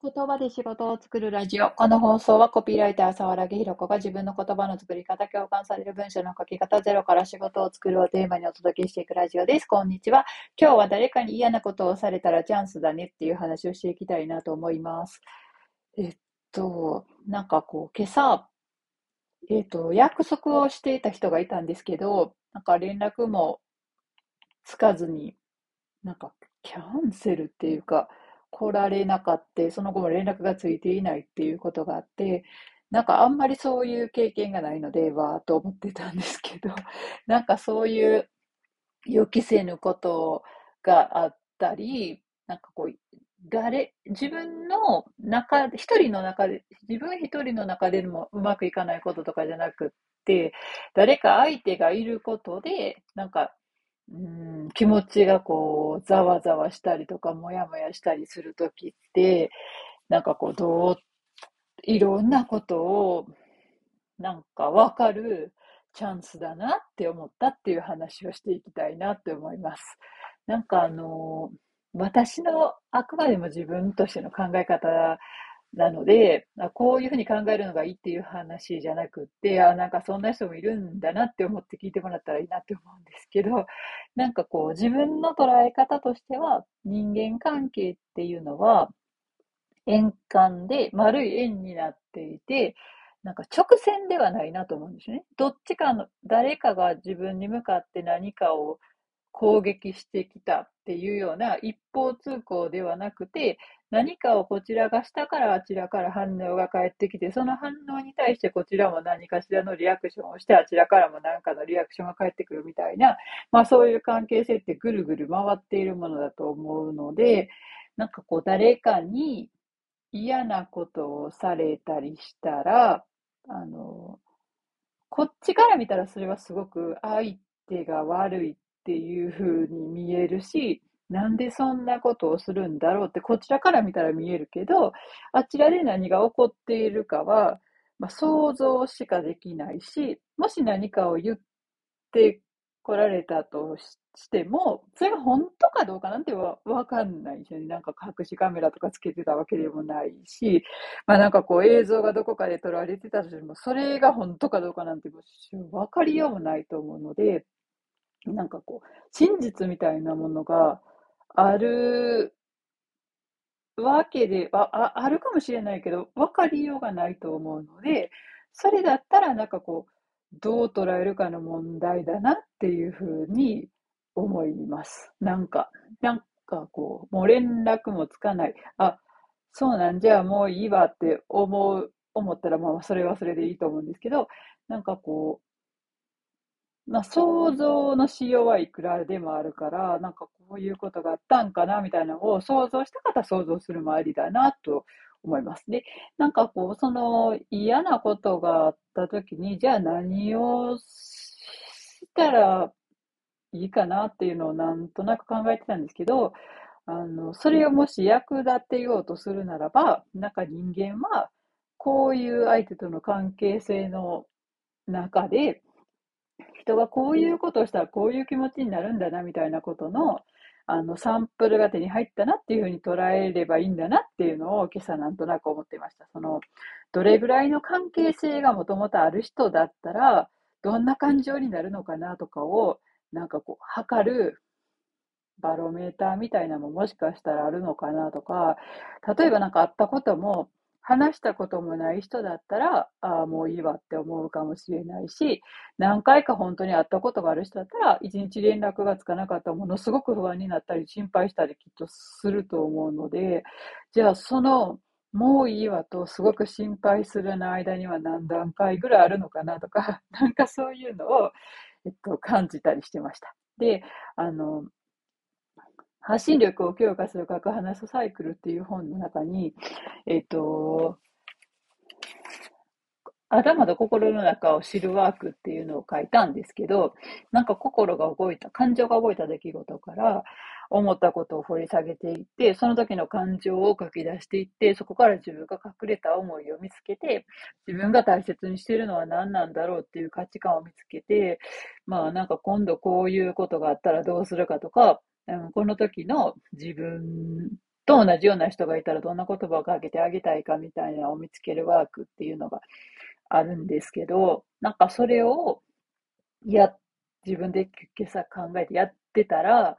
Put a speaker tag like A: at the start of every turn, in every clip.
A: 言葉で仕事を作るラジオ。この放送はコピーライター沢良ひろ子が自分の言葉の作り方、共感される文章の書き方、ゼロから仕事を作るをテーマにお届けしていくラジオです。こんにちは。今日は誰かに嫌なことをされたらチャンスだねっていう話をしていきたいなと思います。えっと、なんかこう、今朝、えっと、約束をしていた人がいたんですけど、なんか連絡もつかずに、なんかキャンセルっていうか、来られなかった、その後も連絡がついていないっていうことがあって、なんかあんまりそういう経験がないので、わーと思ってたんですけど、なんかそういう予期せぬことがあったり、なんかこう、誰、自分の中、一人の中で、自分一人の中でもうまくいかないこととかじゃなくって、誰か相手がいることで、なんかうん、気持ちがこう、ざわざわしたりとか、もやもやしたりするときって、なんかこう、どう、いろんなことを、なんかわかるチャンスだなって思ったっていう話をしていきたいなって思います。なんかあの、私のあくまでも自分としての考え方なので、こういうふうに考えるのがいいっていう話じゃなくて、あ、なんかそんな人もいるんだなって思って聞いてもらったらいいなって思うんですけど、なんかこう自分の捉え方としては、人間関係っていうのは、円環で丸い円になっていて、なんか直線ではないなと思うんですよね。どっちかの、誰かが自分に向かって何かを攻撃してきたっていうような一方通行ではなくて、何かをこちらがしたからあちらから反応が返ってきて、その反応に対してこちらも何かしらのリアクションをして、あちらからも何かのリアクションが返ってくるみたいな、まあそういう関係性ってぐるぐる回っているものだと思うので、なんかこう誰かに嫌なことをされたりしたら、あの、こっちから見たらそれはすごく相手が悪いっていう風に見えるし、なんでそんなことをするんだろうってこちらから見たら見えるけど、あちらで何が起こっているかは、まあ、想像しかできないし、もし何かを言って来られたとしても、それが本当かどうかなんてわかんないし、ね、なんか隠しカメラとかつけてたわけでもないし、まあなんかこう映像がどこかで撮られてたとしても、それが本当かどうかなんてわかりようもないと思うので、なんかこう、真実みたいなものが、あるわけで、あ、あるかもしれないけど、分かりようがないと思うので、それだったらなんかこう、どう捉えるかの問題だなっていうふうに思います。なんか、なんかこう、もう連絡もつかない。あ、そうなんじゃあもういいわって思う、思ったらまあそれはそれでいいと思うんですけど、なんかこう、まあ、想像のしようはいくらでもあるから、なんかこういうことがあったんかなみたいなのを想像した方想像するもありだなと思います。で、なんかこう、その嫌なことがあった時に、じゃあ何をしたらいいかなっていうのをなんとなく考えてたんですけど、あの、それをもし役立てようとするならば、なんか人間は、こういう相手との関係性の中で、人がこういうことをしたらこういう気持ちになるんだなみたいなことのあのサンプルが手に入ったなっていうふうに捉えればいいんだなっていうのを今朝なんとなく思っていました。そのどれぐらいの関係性がもともとある人だったらどんな感情になるのかなとかをなんかこう測るバロメーターみたいなのももしかしたらあるのかなとか例えば何かあったことも話したこともない人だったら、ああ、もういいわって思うかもしれないし、何回か本当に会ったことがある人だったら、一日連絡がつかなかったものすごく不安になったり、心配したりきっとすると思うので、じゃあその、もういいわとすごく心配するの間には何段階ぐらいあるのかなとか、なんかそういうのを、えっと、感じたりしてました。で、あの、発信力を強化する核話すサイクルっていう本の中に、えっ、と、頭と心の中を知るワークっていうのを書いたんですけど、なんか心が動いた、感情が動いた出来事から思ったことを掘り下げていって、その時の感情を書き出していって、そこから自分が隠れた思いを見つけて、自分が大切にしているのは何なんだろうっていう価値観を見つけて、まあなんか今度こういうことがあったらどうするかとか、この時の自分と同じような人がいたらどんな言葉をかけてあげたいかみたいなを見つけるワークっていうのがあるんですけど、なんかそれをや、自分で今朝考えてやってたら、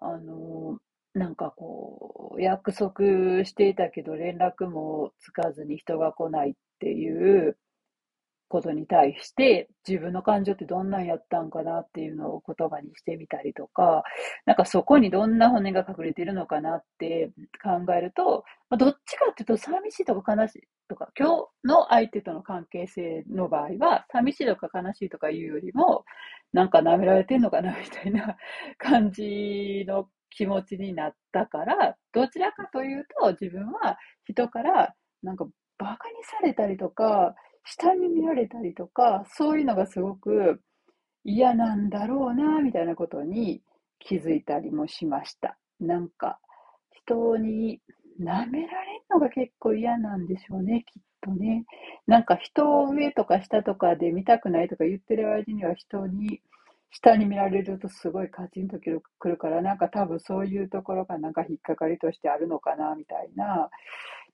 A: あの、なんかこう、約束していたけど連絡もつかずに人が来ないっていうことに対して、自分の感情ってどんなんやったんかなっていうのを言葉にしてみたりとか、なんかそこにどんな骨が隠れてるのかなって考えると、まあ、どっちかっていうと寂しいとか悲しいとか、今日の相手との関係性の場合は、寂しいとか悲しいとかいうよりも、なんか舐められてんのかなみたいな 感じの気持ちになったから、どちらかというと自分は人からなんかバカにされたりとか、下に見られたりとか、そういうのがすごく嫌なんだろうな、みたいなことに気づいたりもしました。なんか、人に舐められるのが結構嫌なんでしょうね、きっとね。なんか人を上とか下とかで見たくないとか言ってる間には人に下に見られるとすごいカチンとくるから、なんか多分そういうところがなんか引っかかりとしてあるのかな、みたいな、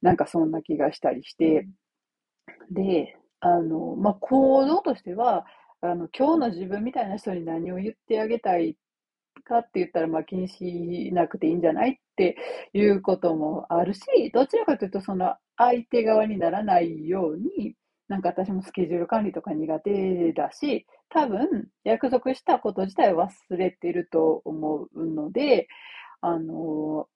A: なんかそんな気がしたりして、で、あの、まあ、行動としては、あの、今日の自分みたいな人に何を言ってあげたいかって言ったら、まあ、気にしなくていいんじゃないっていうこともあるし、どちらかというと、その相手側にならないように、なんか私もスケジュール管理とか苦手だし、多分約束したこと自体忘れてると思うので、あの、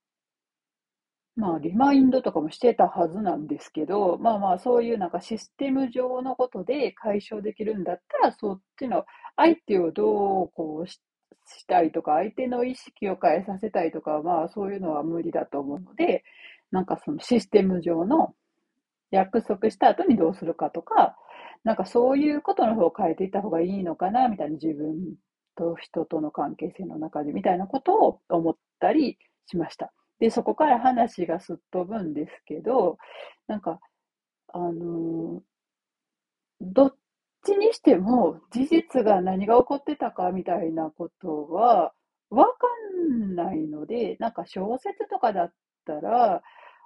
A: まあ、リマインドとかもしてたはずなんですけど、まあまあ、そういうなんかシステム上のことで解消できるんだったら、そっちの相手をどうこうしたいとか、相手の意識を変えさせたいとか、まあそういうのは無理だと思うので、なんかそのシステム上の約束した後にどうするかとか、なんかそういうことの方を変えていった方がいいのかな、みたいな自分と人との関係性の中でみたいなことを思ったりしました。で、そこから話がすっ飛ぶんですけど、なんか、あの、どっちにしても事実が何が起こってたかみたいなことはわかんないので、なんか小説とかだったら、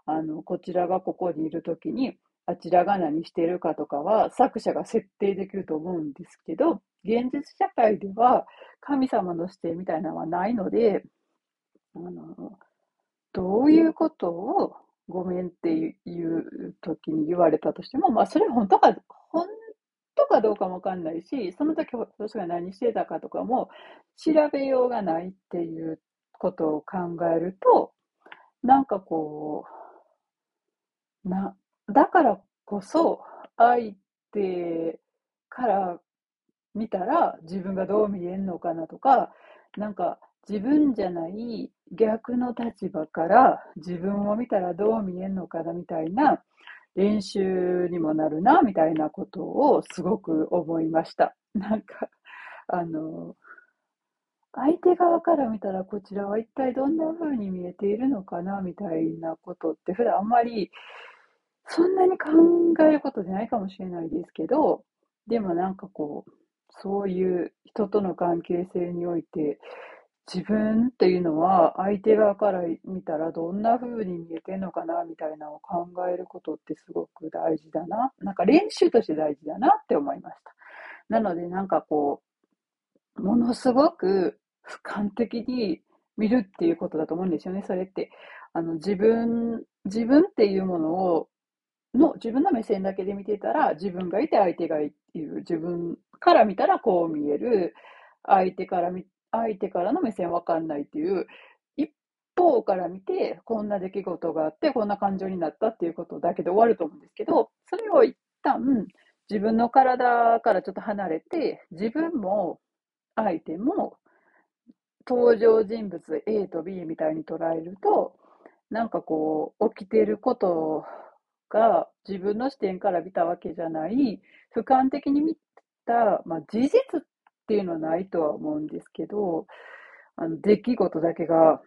A: あの、こちらがここにいるときに、あちらが何してるかとかは作者が設定できると思うんですけど、現実社会では神様の視点みたいなのはないので、あの、どういうことをごめんっていう時に言われたとしても、まあ、それ本当か、本当かどうかもわかんないし、その時私が何してたかとかも調べようがないっていうことを考えると、なんかこう、な、だからこそ相手から見たら自分がどう見えんのかなとか、なんか自分じゃない逆の立場から自分を見たらどう見えるのかなみたいな練習にもなるなみたいなことをすごく思いました。なんか、あの、相手側から見たらこちらは一体どんな風に見えているのかなみたいなことって普段あんまりそんなに考えることじゃないかもしれないですけど、でもなんかこう、そういう人との関係性において自分っていうのは相手側から見たらどんな風に見えてんのかなみたいなのを考えることってすごく大事だな。なんか練習として大事だなって思いました。なのでなんかこう、ものすごく俯瞰的に見るっていうことだと思うんですよね、それって。あの自分、自分っていうものをの自分の目線だけで見てたら自分がいて相手がいる自分から見たらこう見える相手から見相手からの目線わかんないっていう、一方から見て、こんな出来事があって、こんな感情になったっていうことだけで終わると思うんですけど、それを一旦自分の体からちょっと離れて、自分も相手も登場人物 A と B みたいに捉えると、なんかこう、起きてることが自分の視点から見たわけじゃない、俯瞰的に見た、まあ、事実っていうのはないとは思うんですけど、あの出来事だけが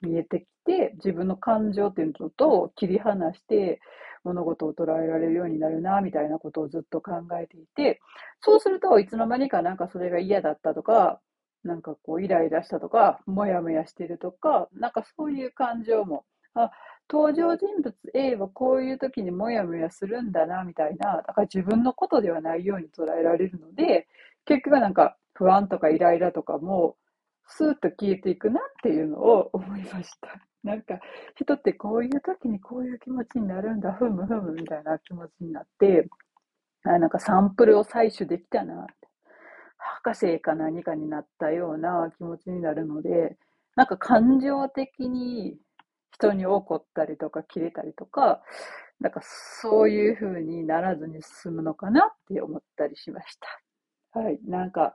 A: 見えてきて、自分の感情っていうのと切り離して物事を捉えられるようになるな、みたいなことをずっと考えていて、そうするといつの間にかなんかそれが嫌だったとか、なんかこうイライラしたとか、もやもやしてるとか、なんかそういう感情もあ、登場人物 A はこういう時にモヤモヤするんだな、みたいな、だから自分のことではないように捉えられるので、結局なんか不安とかイライラとかも、スーッと消えていくなっていうのを思いました。なんか、人ってこういう時にこういう気持ちになるんだ、ふむふむみたいな気持ちになって、あなんかサンプルを採取できたな、博士か何かになったような気持ちになるので、なんか感情的に人に怒ったりとか切れたりとか、なんかそういう風にならずに済むのかなって思ったりしました。はい。なんか、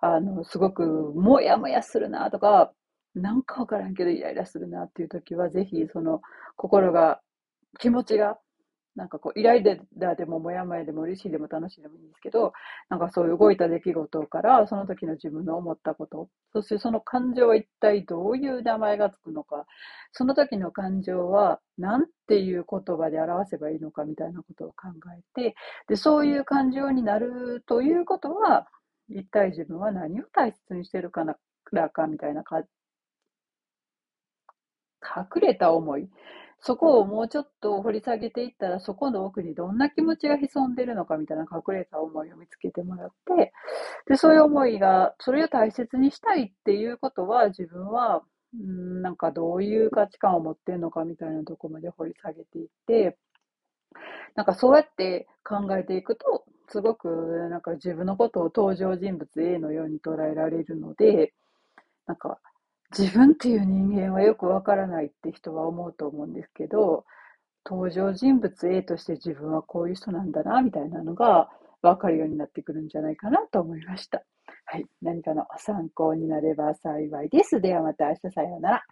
A: あの、すごくもやもやするなとか、なんかわからんけどイライラするなっていう時は、ぜひその心が、気持ちがなんかこう、イライラでももやもやでも嬉しいでも楽しいでもいいんですけど、なんかそういう動いた出来事から、その時の自分の思ったこと、そしてその感情は一体どういう名前がつくのか、その時の感情は何ていう言葉で表せばいいのかみたいなことを考えて、で、そういう感情になるということは、一体自分は何を大切にしてるかな、かみたいなか、隠れた思い。そこをもうちょっと掘り下げていったら、そこの奥にどんな気持ちが潜んでるのかみたいな隠れた思いを見つけてもらって、で、そういう思いが、それを大切にしたいっていうことは、自分は、うんなんかどういう価値観を持ってるのかみたいなところまで掘り下げていって、なんかそうやって考えていくと、すごくなんか自分のことを登場人物 A のように捉えられるので、なんか自分っていう人間はよくわからないって人は思うと思うんですけど、登場人物 A として自分はこういう人なんだな、みたいなのがわかるようになってくるんじゃないかなと思いました。はい。何かの参考になれば幸いです。ではまた明日さようなら。